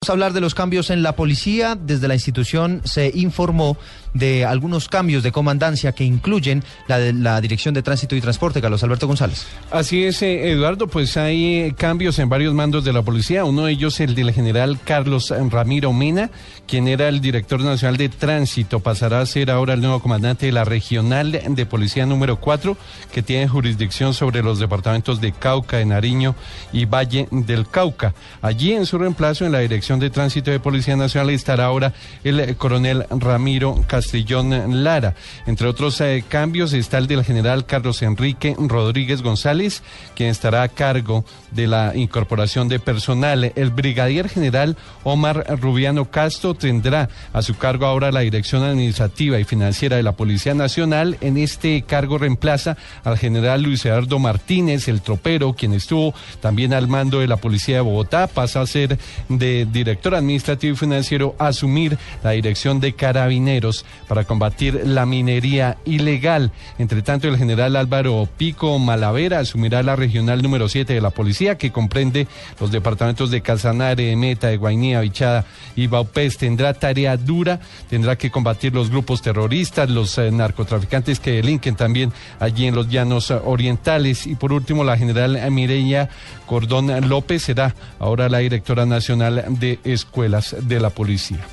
Vamos a hablar de los cambios en la policía. Desde la institución se informó de algunos cambios de comandancia que incluyen la de la Dirección de Tránsito y Transporte. Carlos Alberto González. Así es, eh, Eduardo, pues hay eh, cambios en varios mandos de la policía. Uno de ellos, el del general Carlos Ramiro Mena, quien era el director nacional de tránsito, pasará a ser ahora el nuevo comandante de la regional de policía número 4, que tiene jurisdicción sobre los departamentos de Cauca, de Nariño y Valle del Cauca. Allí, en su reemplazo, en la dirección de tránsito de Policía Nacional, estará ahora el eh, coronel Ramiro Castellón Lara. Entre otros eh, cambios está el del general Carlos Enrique Rodríguez González, quien estará a cargo de la incorporación de personal. El brigadier general Omar Rubiano Castro tendrá a su cargo ahora la dirección administrativa y financiera de la Policía Nacional. En este cargo reemplaza al general Luis Eduardo Martínez, el tropero, quien estuvo también al mando de la Policía de Bogotá, pasa a ser de director administrativo y financiero asumir la dirección de carabineros para combatir la minería ilegal. Entre tanto, el general Álvaro Pico Malavera asumirá la regional número 7 de la policía, que comprende los departamentos de Casanare, de Meta, de Guainía, Bichada y Baupés. Tendrá tarea dura, tendrá que combatir los grupos terroristas, los eh, narcotraficantes que delinquen también allí en los llanos eh, orientales. Y por último, la general Mireya Cordón López será ahora la directora nacional de escuelas de la policía.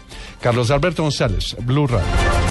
Carlos Alberto González, Blue Radio.